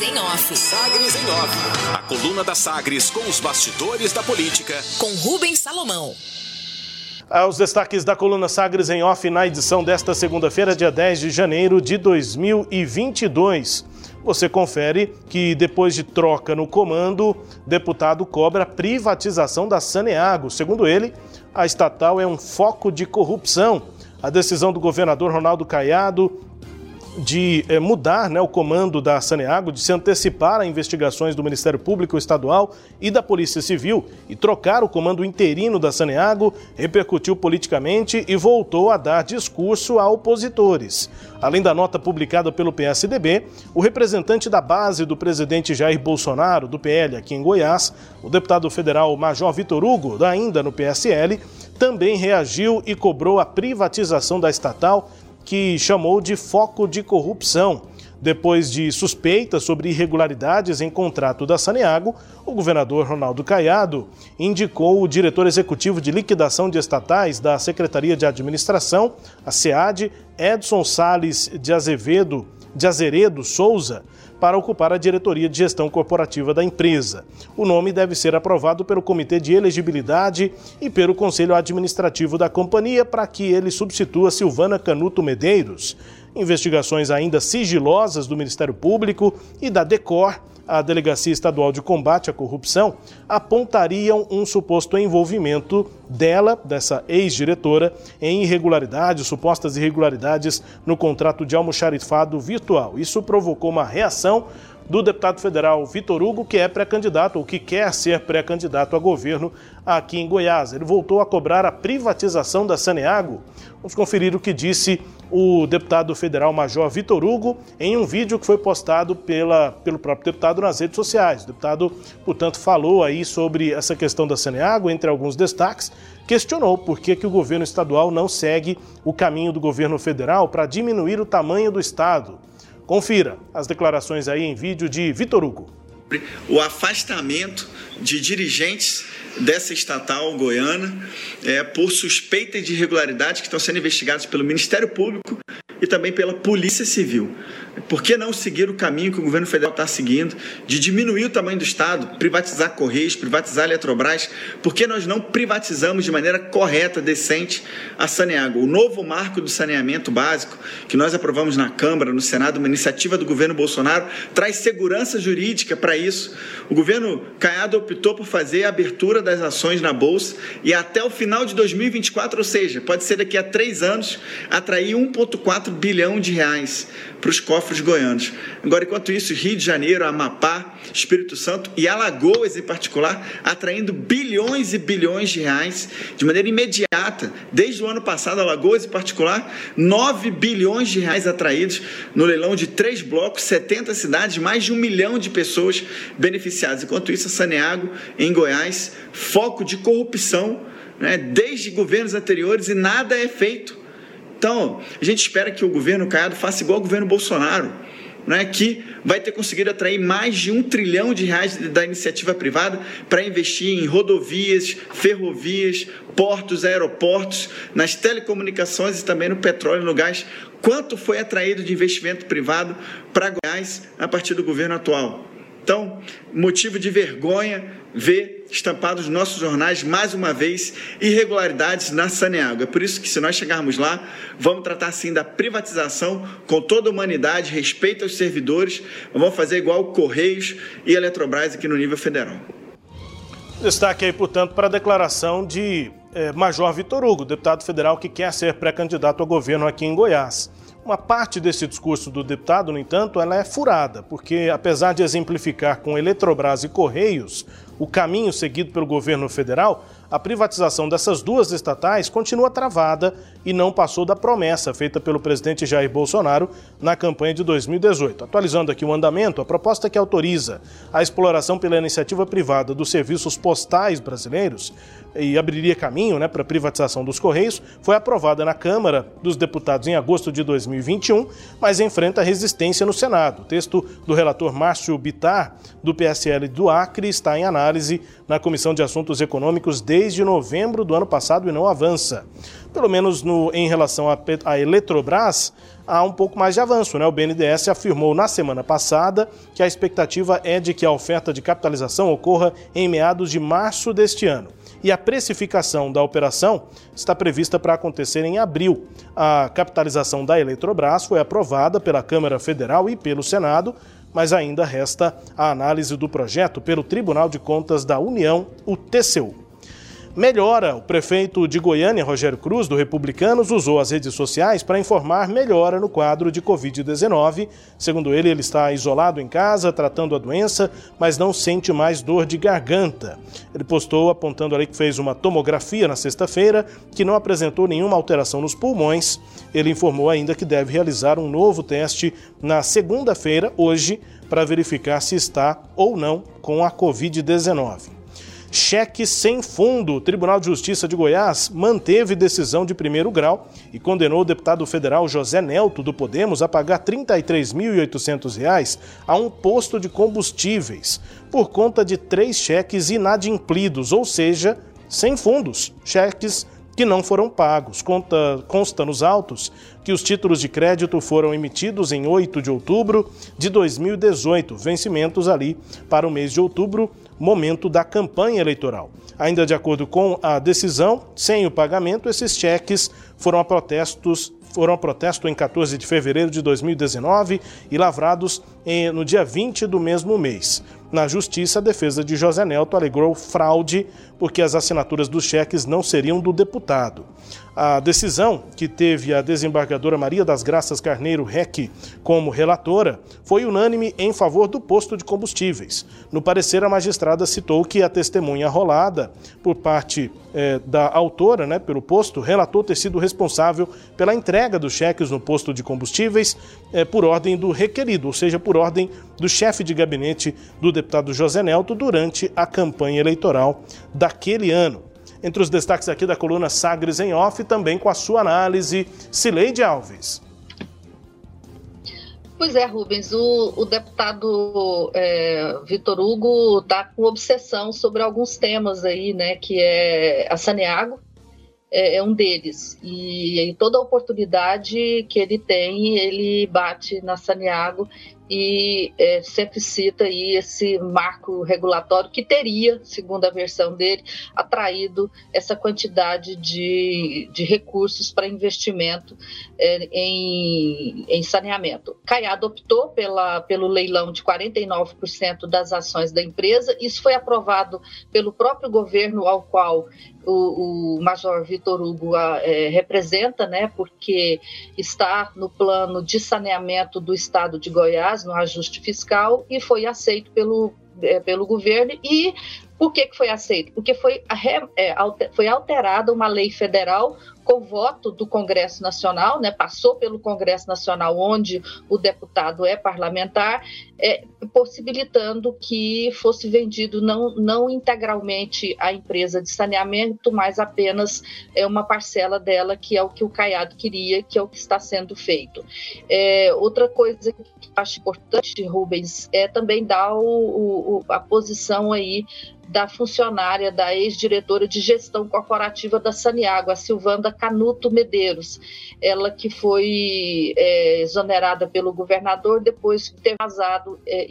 Sagres em Off. Sagres em Off. A coluna da Sagres com os bastidores da política. Com Rubens Salomão. Os destaques da coluna Sagres em Off na edição desta segunda-feira, dia 10 de janeiro de 2022. Você confere que depois de troca no comando, deputado cobra privatização da Saneago. Segundo ele, a estatal é um foco de corrupção. A decisão do governador Ronaldo Caiado de eh, mudar né, o comando da Saneago, de se antecipar a investigações do Ministério Público Estadual e da Polícia Civil e trocar o comando interino da Saneago, repercutiu politicamente e voltou a dar discurso a opositores. Além da nota publicada pelo PSDB, o representante da base do presidente Jair Bolsonaro, do PL aqui em Goiás, o deputado federal Major Vitor Hugo, ainda no PSL, também reagiu e cobrou a privatização da estatal que chamou de foco de corrupção. Depois de suspeitas sobre irregularidades em contrato da Saneago, o governador Ronaldo Caiado indicou o diretor executivo de liquidação de estatais da Secretaria de Administração, a SEAD, Edson Sales de Azevedo, de Azeredo Souza, para ocupar a diretoria de gestão corporativa da empresa. O nome deve ser aprovado pelo Comitê de Elegibilidade e pelo Conselho Administrativo da companhia para que ele substitua Silvana Canuto Medeiros. Investigações ainda sigilosas do Ministério Público e da DECOR a Delegacia Estadual de Combate à Corrupção apontariam um suposto envolvimento dela, dessa ex-diretora, em irregularidades, supostas irregularidades no contrato de almoxarifado virtual. Isso provocou uma reação do deputado federal Vitor Hugo, que é pré-candidato ou que quer ser pré-candidato a governo aqui em Goiás. Ele voltou a cobrar a privatização da Saneago. Vamos conferir o que disse o deputado federal Major Vitor Hugo em um vídeo que foi postado pela, pelo próprio deputado nas redes sociais. O deputado, portanto, falou aí sobre essa questão da Saneago, entre alguns destaques, questionou por que, que o governo estadual não segue o caminho do governo federal para diminuir o tamanho do estado. Confira as declarações aí em vídeo de Vitor Hugo. O afastamento de dirigentes dessa estatal goiana é, por suspeita de irregularidades que estão sendo investigadas pelo Ministério Público e também pela Polícia Civil. Por que não seguir o caminho que o governo federal está seguindo de diminuir o tamanho do Estado, privatizar Correios, privatizar Eletrobras? Por que nós não privatizamos de maneira correta, decente, a Saneago? O novo marco do saneamento básico, que nós aprovamos na Câmara, no Senado, uma iniciativa do governo Bolsonaro, traz segurança jurídica para isso. O governo Caiado optou por fazer a abertura das ações na Bolsa e até o final de 2024, ou seja, pode ser daqui a três anos, atrair 1,4 bilhão de reais para os cofres goianos. Agora, enquanto isso, Rio de Janeiro, Amapá, Espírito Santo e Alagoas em particular, atraindo bilhões e bilhões de reais de maneira imediata. Desde o ano passado, Alagoas em particular, 9 bilhões de reais atraídos no leilão de três blocos, 70 cidades, mais de um milhão de pessoas beneficiadas. Enquanto isso, Saneago, em Goiás, foco de corrupção né, desde governos anteriores e nada é feito. Então, a gente espera que o governo Caiado faça igual o governo Bolsonaro, né, que vai ter conseguido atrair mais de um trilhão de reais da iniciativa privada para investir em rodovias, ferrovias, portos, aeroportos, nas telecomunicações e também no petróleo e no gás. Quanto foi atraído de investimento privado para Goiás a partir do governo atual? Então, motivo de vergonha ver estampados nos nossos jornais, mais uma vez, irregularidades na Saneago. É por isso que, se nós chegarmos lá, vamos tratar sim da privatização com toda a humanidade, respeito aos servidores, vamos fazer igual Correios e Eletrobras aqui no nível federal. Destaque aí, portanto, para a declaração de eh, Major Vitor Hugo, deputado federal que quer ser pré-candidato ao governo aqui em Goiás. Uma parte desse discurso do deputado, no entanto, ela é furada, porque apesar de exemplificar com Eletrobras e Correios o caminho seguido pelo governo federal, a privatização dessas duas estatais continua travada e não passou da promessa feita pelo presidente Jair Bolsonaro na campanha de 2018. Atualizando aqui o andamento, a proposta que autoriza a exploração pela iniciativa privada dos serviços postais brasileiros e abriria caminho né, para a privatização dos Correios foi aprovada na Câmara dos Deputados em agosto de 2021, mas enfrenta resistência no Senado. O texto do relator Márcio Bitar, do PSL do Acre, está em análise na Comissão de Assuntos Econômicos desde novembro do ano passado e não avança. Pelo menos no, em relação à Eletrobras, há um pouco mais de avanço. Né? O BNDES afirmou na semana passada que a expectativa é de que a oferta de capitalização ocorra em meados de março deste ano. E a precificação da operação está prevista para acontecer em abril. A capitalização da Eletrobras foi aprovada pela Câmara Federal e pelo Senado, mas ainda resta a análise do projeto pelo Tribunal de Contas da União, o TCU melhora. O prefeito de Goiânia, Rogério Cruz, do Republicanos, usou as redes sociais para informar melhora no quadro de Covid-19. Segundo ele, ele está isolado em casa, tratando a doença, mas não sente mais dor de garganta. Ele postou apontando ali que fez uma tomografia na sexta-feira, que não apresentou nenhuma alteração nos pulmões. Ele informou ainda que deve realizar um novo teste na segunda-feira, hoje, para verificar se está ou não com a Covid-19. Cheque sem fundo. O Tribunal de Justiça de Goiás manteve decisão de primeiro grau e condenou o deputado federal José Nelto do Podemos a pagar R$ 33.800 a um posto de combustíveis por conta de três cheques inadimplidos, ou seja, sem fundos, cheques que não foram pagos. Conta, consta nos autos que os títulos de crédito foram emitidos em 8 de outubro de 2018, vencimentos ali para o mês de outubro, momento da campanha eleitoral. Ainda de acordo com a decisão, sem o pagamento, esses cheques foram a protestos foram a protesto em 14 de fevereiro de 2019 e lavrados no dia 20 do mesmo mês. Na justiça, a defesa de José Nelto alegou fraude porque as assinaturas dos cheques não seriam do deputado. A decisão, que teve a desembargadora Maria das Graças Carneiro Reck como relatora, foi unânime em favor do posto de combustíveis. No parecer, a magistrada citou que a testemunha rolada por parte eh, da autora, né, pelo posto, relatou ter sido responsável pela entrega dos cheques no posto de combustíveis eh, por ordem do requerido, ou seja, por ordem do chefe de gabinete do deputado José Nelto durante a campanha eleitoral daquele ano. Entre os destaques aqui da coluna Sagres em Off, também com a sua análise, Cileide Alves. Pois é, Rubens, o, o deputado é, Vitor Hugo está com obsessão sobre alguns temas aí, né, que é a Saneago, é, é um deles. E em toda oportunidade que ele tem, ele bate na Saniago e é, sempre cita aí esse marco regulatório que teria, segundo a versão dele, atraído essa quantidade de, de recursos para investimento é, em, em saneamento. Caiado optou pela, pelo leilão de 49% das ações da empresa, isso foi aprovado pelo próprio governo ao qual o, o Major Vitor Hugo é, representa, né, porque está no plano de saneamento do estado de Goiás, no ajuste fiscal, e foi aceito pelo, é, pelo governo e por que, que foi aceito? Porque foi, é, foi alterada uma lei federal com voto do Congresso Nacional, né, passou pelo Congresso Nacional, onde o deputado é parlamentar, é, possibilitando que fosse vendido não, não integralmente a empresa de saneamento, mas apenas é, uma parcela dela, que é o que o Caiado queria, que é o que está sendo feito. É, outra coisa que acho importante, Rubens, é também dar o, o, a posição aí da funcionária, da ex-diretora de gestão corporativa da Saniago, a Silvanda Canuto Medeiros. Ela que foi é, exonerada pelo governador depois de ter vazado é,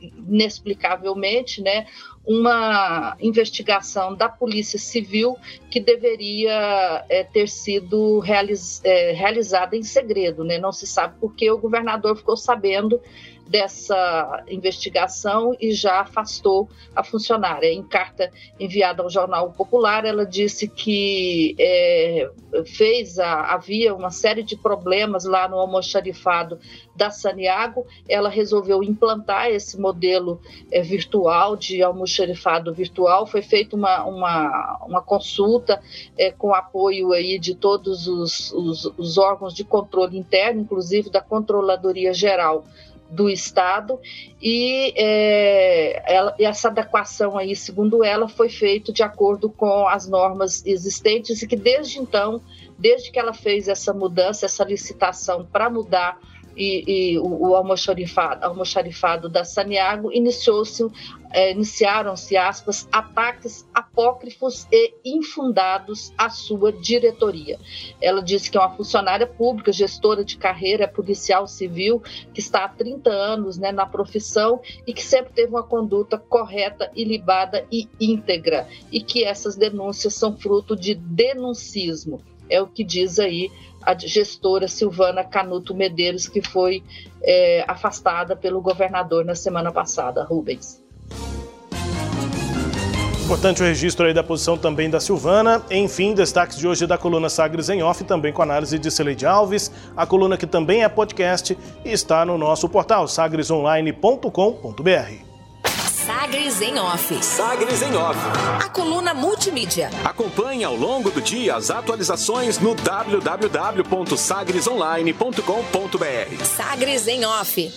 inexplicavelmente, né, uma investigação da Polícia Civil que deveria é, ter sido realiz, é, realizada em segredo, né? Não se sabe porque o governador ficou sabendo dessa investigação e já afastou a funcionária. Em carta enviada ao Jornal Popular, ela disse que é, fez a, havia uma série de problemas lá no almoxarifado da Saniago. Ela resolveu implantar esse modelo é, virtual de almoxarifado virtual. Foi feita uma, uma, uma consulta é, com apoio aí de todos os, os, os órgãos de controle interno, inclusive da Controladoria Geral do Estado e é, ela, essa adequação aí, segundo ela, foi feita de acordo com as normas existentes e que desde então, desde que ela fez essa mudança, essa licitação para mudar e, e o, o almoxarifado, almoxarifado da Saniago, iniciou-se é, iniciaram-se, aspas, ataques apócrifos e infundados à sua diretoria. Ela disse que é uma funcionária pública, gestora de carreira, policial civil, que está há 30 anos né, na profissão e que sempre teve uma conduta correta, ilibada e íntegra, e que essas denúncias são fruto de denuncismo. É o que diz aí a gestora Silvana Canuto Medeiros, que foi é, afastada pelo governador na semana passada, Rubens. Importante o registro aí da posição também da Silvana. Enfim, destaques de hoje da coluna Sagres em Off, também com análise de Celeide Alves. A coluna que também é podcast e está no nosso portal sagresonline.com.br. Sagres em Off. Sagres em Off. A coluna multimídia. Acompanhe ao longo do dia as atualizações no www.sagresonline.com.br. Sagres em Off.